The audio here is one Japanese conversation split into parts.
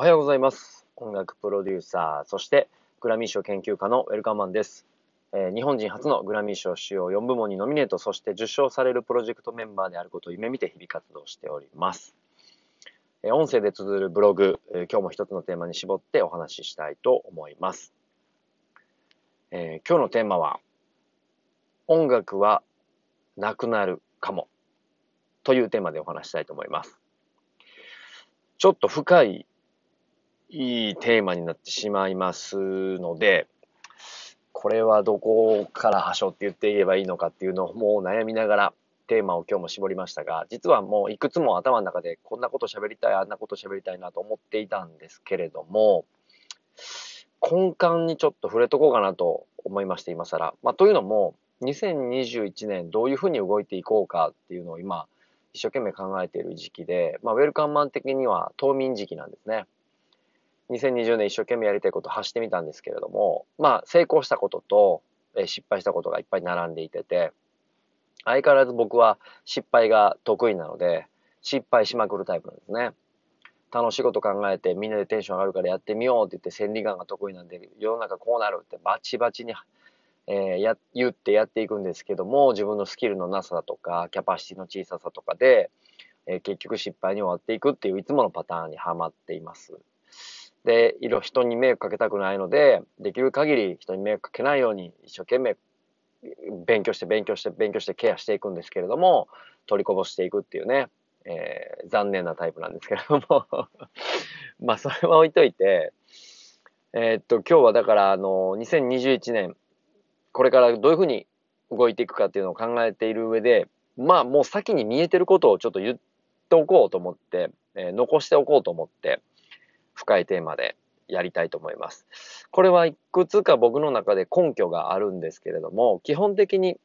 おはようございます。音楽プロデューサー、そしてグラミー賞研究家のウェルカムマンです。えー日本人初のグラミー賞主要4部門にノミネート、そして受賞されるプロジェクトメンバーであることを夢見て日々活動しております。えー音声で綴るブログ、えー今日も一つのテーマに絞ってお話ししたいと思います。え今日のテーマは、音楽はなくなるかもというテーマでお話ししたいと思います。ちょっと深いいいテーマになってしまいますので、これはどこから端折って言って言えばいいのかっていうのをもう悩みながらテーマを今日も絞りましたが、実はもういくつも頭の中でこんなこと喋りたい、あんなこと喋りたいなと思っていたんですけれども、根幹にちょっと触れとこうかなと思いまして、今更。まあ、というのも、2021年どういうふうに動いていこうかっていうのを今、一生懸命考えている時期で、まあ、ウェルカムマン的には冬眠時期なんですね。2020年一生懸命やりたいことを発してみたんですけれども、まあ、成功したことと、え失敗したことがいっぱい並んでいてて、相変わらず僕は失敗が得意なので、失敗しまくるタイプなんですね。楽しいこと考えてみんなでテンション上がるからやってみようって言って千里眼が得意なんで世の中こうなるってバチバチに、えーや言ってやっていくんですけども自分のスキルのなさだとかキャパシティの小ささとかで、えー結局失敗に終わっていくっていういつものパターンにはまっています。で、いろ人に迷惑かけたくないので、できる限り人に迷惑かけないように一生懸命勉強して勉強して勉強してケアしていくんですけれども、取りこぼしていくっていうね、えー残念なタイプなんですけれども、まあそれは置いといて、えーっと、今日はだからあの、2021年、これからどういうふうに動いていくかっていうのを考えている上で、まあもう先に見えてることをちょっと言っておこうと思って、えー残しておこうと思って、深いテーマでやりたいと思います。これはいくつか僕の中で根拠があるんですけれども、基本的に、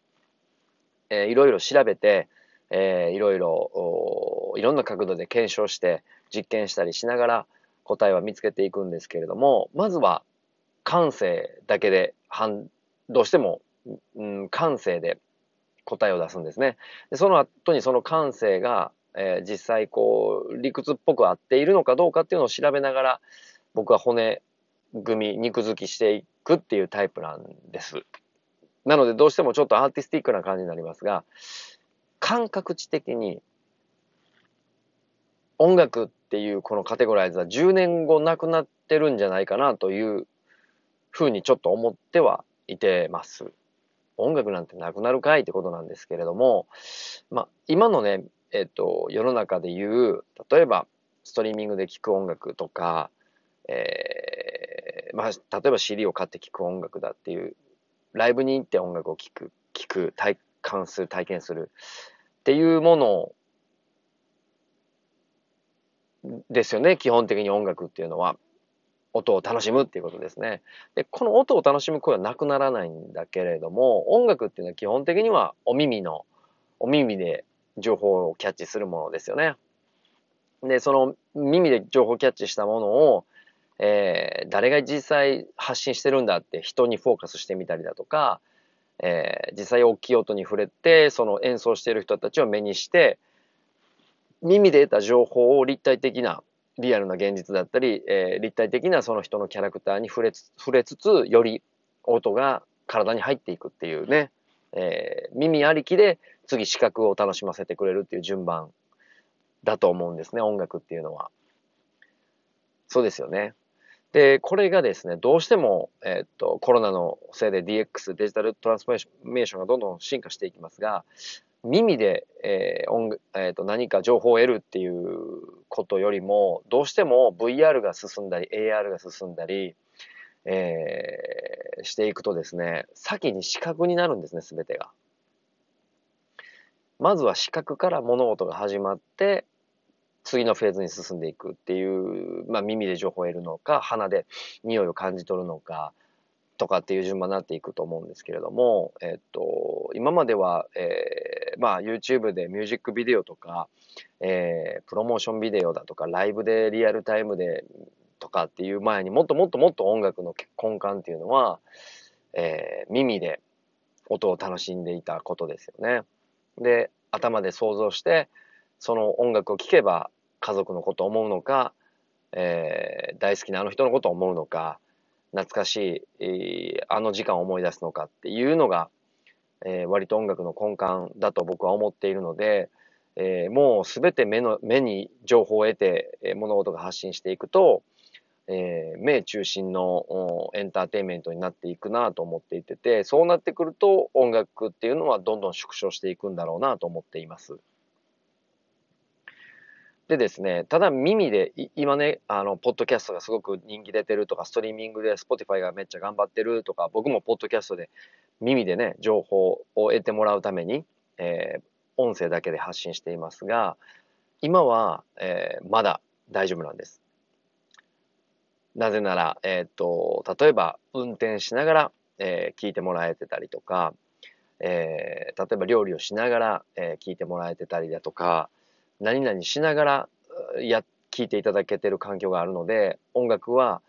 えーいろいろ調べて、えーいろいろいろんな角度で検証して実験したりしながら答えは見つけていくんですけれども、まずは感性だけでどうしても、うん、感性で答えを出すんですね。でその後にその感性が、えー実際こう理屈っぽく合っているのかどうかっていうのを調べながら僕は骨組み肉付きしていくっていうタイプなんです。なのでどうしてもちょっとアーティスティックな感じになりますが感覚値的に音楽っていうこのカテゴライズは10年後なくなってるんじゃないかなというふうにちょっと思ってはいてます。音楽なんてなくなるかいってことなんですけれども、まあ、今のね、えっと、世の中で言う、例えば、ストリーミングで聴く音楽とか、えーまあ、例えば CD を買って聴く音楽だっていう、ライブに行って音楽を聴く、聴く、体感する、体験するっていうものですよね、基本的に音楽っていうのは。音を楽しむっていうことですね。で、この音を楽しむ声はなくならないんだけれども、音楽っていうのは基本的にはお耳の、お耳で情報をキャッチするものですよね。で、その耳で情報キャッチしたものを、えー誰が実際発信してるんだって人にフォーカスしてみたりだとか、えー実際大きい音に触れて、その演奏している人たちを目にして、耳で得た情報を立体的なリアルな現実だったり、えー立体的なその人のキャラクターに触れつ触れつつ、より音が体に入っていくっていうね、えー耳ありきで次視覚を楽しませてくれるっていう順番だと思うんですね、音楽っていうのは。そうですよね。で、これがですね、どうしても、えーっと、コロナのせいで DX、デジタルトランスフォーメーションがどんどん進化していきますが、耳で、えー音えーと何か情報を得るっていうことよりもどうしても VR が進んだり AR が進んだり、えーしていくとですね先に視覚になるんですね全てが。まずは視覚から物事が始まって次のフェーズに進んでいくっていう、まあ、耳で情報を得るのか鼻で匂いを感じ取るのかとかっていう順番になっていくと思うんですけれども、えっと、今までは、えーまあ、YouTube でミュージックビデオとか、えープロモーションビデオだとか、ライブでリアルタイムでとかっていう前にもっともっともっと音楽の根幹っていうのは、えー耳で音を楽しんでいたことですよね。で、頭で想像して、その音楽を聴けば家族のことを思うのか、えー、大好きなあの人のことを思うのか、懐かしい、えー、あの時間を思い出すのかっていうのが、えー、割と音楽の根幹だと僕は思っているので、えー、もうすべて目の、目に情報を得て、え、物事が発信していくと、えー、目中心のエンターテインメントになっていくなと思っていてて、そうなってくると音楽っていうのはどんどん縮小していくんだろうなと思っています。でですね、ただ耳で、今ね、あの、ポッドキャストがすごく人気出てるとか、ストリーミングで Spotify がめっちゃ頑張ってるとか、僕もポッドキャストで耳でね、情報を得てもらうために、えー、音声だけで発信していますが、今は、えー、まだ大丈夫なんです。なぜなら、えっ、と、例えば運転しながら、えー、聞いてもらえてたりとか、えー、例えば料理をしながら、え、聞いてもらえてたりだとか、何々しながらや聞いていただけてる環境があるので、音楽は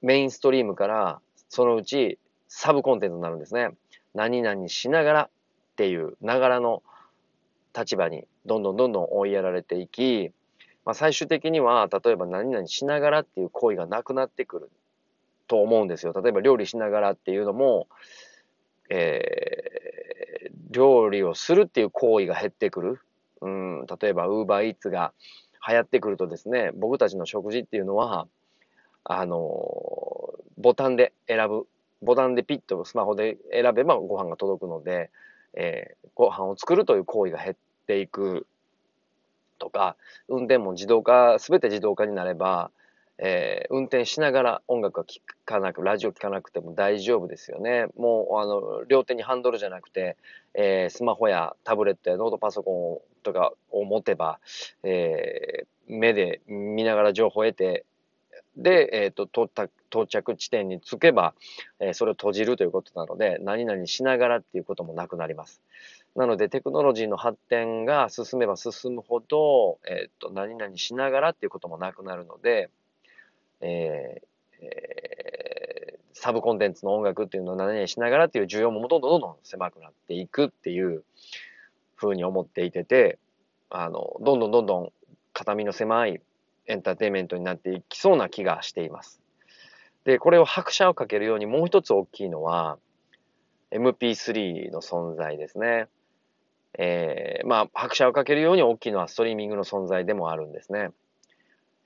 メインストリームからそのうちサブコンテンツになるんですね。何々しながらっていうながらの立場にどんどんどんどん追いやられていき、まあ、最終的には例えば何々しながらっていう行為がなくなってくると思うんですよ。例えば料理しながらっていうのも、えー、料理をするっていう行為が減ってくる。うん、例えばウーバーイーツが流行ってくるとですね、僕たちの食事っていうのは、あのボタンで選ぶ、ボタンでピッとスマホで選べばご飯が届くので、えー、ご飯を作るという行為が減っていくか、運転も自動化、すべて自動化になれば、えー、運転しながら音楽が聴かなく、ラジオ聴かなくても大丈夫ですよね。もう、あの、両手にハンドルじゃなくて、えー、スマホやタブレットやノートパソコンとかを持てば、えー、目で見ながら情報を得て、で、えっ、ー、と、到着地点に着けば、えー、それを閉じるということなので、何々しながらっていうこともなくなります。なので、テクノロジーの発展が進めば進むほど、えっ、ー、と、何々しながらっていうこともなくなるので、えーえー、サブコンテンツの音楽っていうのを何々しながらっていう需要もどんどんどんどん狭くなっていくっていうふうに思っていてて、あの、どんどんどんどん肩身の狭いエンターテインメントになっていきそうな気がしています。で、これを拍車をかけるようにもう一つ大きいのは、MP3 の存在ですね。えー、まあ、拍車をかけるように大きいのはストリーミングの存在でもあるんですね。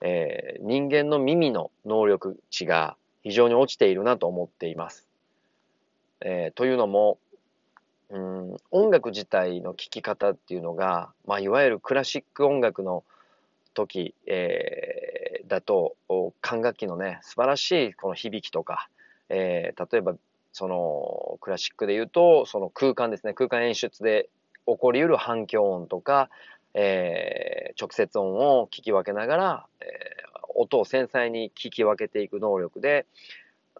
えー、人間の耳の能力値が非常に落ちているなと思っています。えー、というのも、うん、音楽自体の聴き方っていうのが、まあ、いわゆるクラシック音楽の時、えー、だと、管楽器のね、素晴らしいこの響きとか、えー、例えば、その、クラシックで言うと、その空間ですね、空間演出で起こりうる反響音とか、えー、直接音を聞き分けながら、えー、音を繊細に聞き分けていく能力で、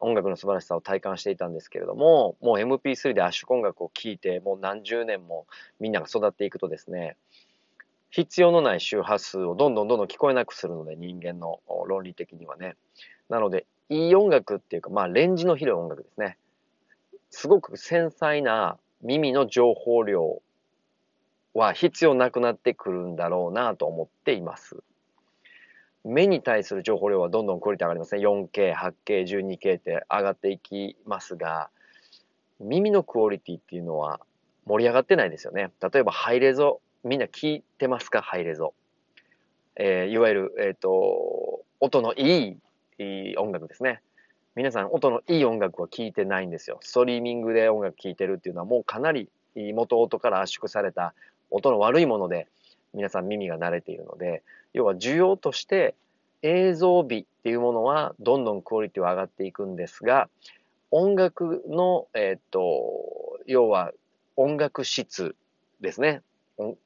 音楽の素晴らしさを体感していたんですけれども、もう MP3 で圧縮音楽を聴いて、もう何十年もみんなが育っていくとですね、必要のない周波数をどんどんどんどん聞こえなくするので、人間の論理的にはね。なので、いい音楽っていうか、まあ、レンジの広い音楽ですね。すごく繊細な耳の情報量は必要なくなってくるんだろうなと思っています。目に対する情報量はどんどんクオリティ上がりますね。4K、8K、12K って上がっていきますが、耳のクオリティっていうのは盛り上がってないですよね。例えばハイレゾ、みんな聞いてますか？ハイレゾ。えー、いわゆる、えっ、ー、と、音のいいいい音楽ですね。皆さん音のいい音楽は聴いてないんですよ。ストリーミングで音楽聴いてるっていうのはもうかなり元音から圧縮された音の悪いもので皆さん耳が慣れているので、要は需要として映像美っていうものはどんどんクオリティは上がっていくんですが、音楽の、えっ、と、要は音楽質ですね。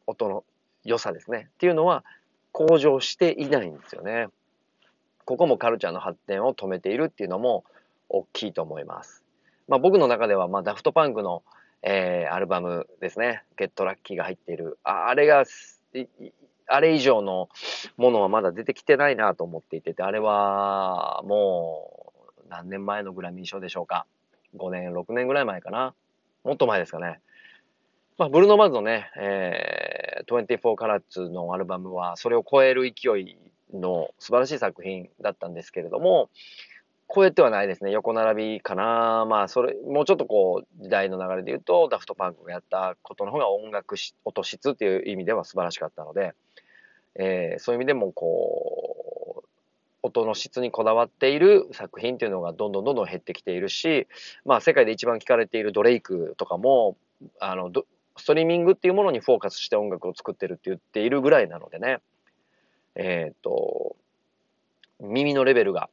音の良さですね。っていうのは向上していないんですよね。ここもカルチャーの発展を止めているっていうのも大きいと思います。まあ僕の中では、まあダフトパンクの、えー、アルバムですね。ゲットラッキーが入っている。あれがあれ以上のものはまだ出てきてないなと思っていてて、あれはもう何年前のグラミー賞でしょうか。5年、6年ぐらい前かな。もっと前ですかね。まあ、ブルーノ・マーズのね、えー、24カラッツのアルバムはそれを超える勢いの素晴らしい作品だったんですけれども、超えてはないですね。横並びかな。まあ、それ、もうちょっとこう、時代の流れで言うと、ダフトパンクがやったことの方が音楽し、音質っていう意味では素晴らしかったので、えー、そういう意味でもこう、音の質にこだわっている作品っていうのがどんどんどんどん減ってきているし、まあ世界で一番聴かれているドレイクとかも、あの、ストリーミングっていうものにフォーカスして音楽を作ってるって言っているぐらいなのでね、えっ、と、耳のレベルが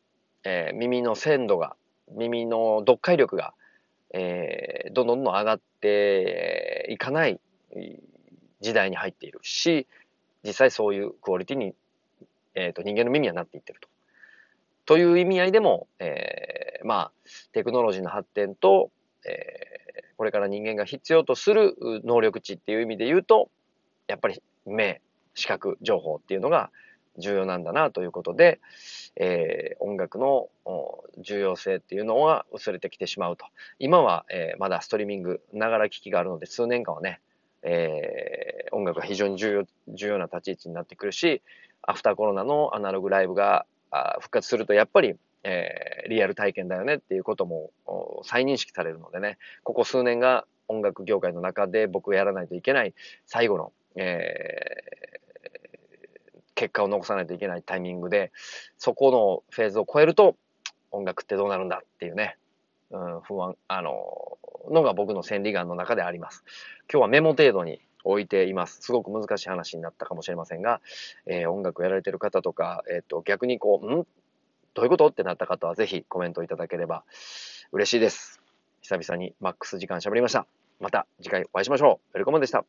えー、耳の鮮度が、耳の読解力が、えー、どんどんどん上がっていかない時代に入っているし、実際そういうクオリティに、えーと、人間の耳はなっていってると。という意味合いでも、えー、まあ、テクノロジーの発展と、えー、これから人間が必要とする能力値っていう意味で言うと、やっぱり目、視覚、情報っていうのが重要なんだなということで、えー、音楽の重要性っていうのは薄れてきてしまうと。今は、えー、まだストリーミング、ながら聞きがあるので、数年間はね、えー、音楽が非常に重要、重要な立ち位置になってくるし、アフターコロナのアナログライブが復活すると、やっぱり、えー、リアル体験だよねっていうことも再認識されるのでね、ここ数年が音楽業界の中で僕がやらないといけない最後の、え結果を残さないといけないタイミングで、そこのフェーズを超えると、音楽ってどうなるんだっていうね、うん、不安、あの、のが僕の千里眼の中であります。今日はメモ程度に置いています。すごく難しい話になったかもしれませんが、えー、音楽やられてる方とか、えっ、と、逆にこう、ん？どういうこと？ってなった方はぜひコメントいただければ嬉しいです。久々にマックス時間喋りました。また次回お会いしましょう。ウェルコムでした。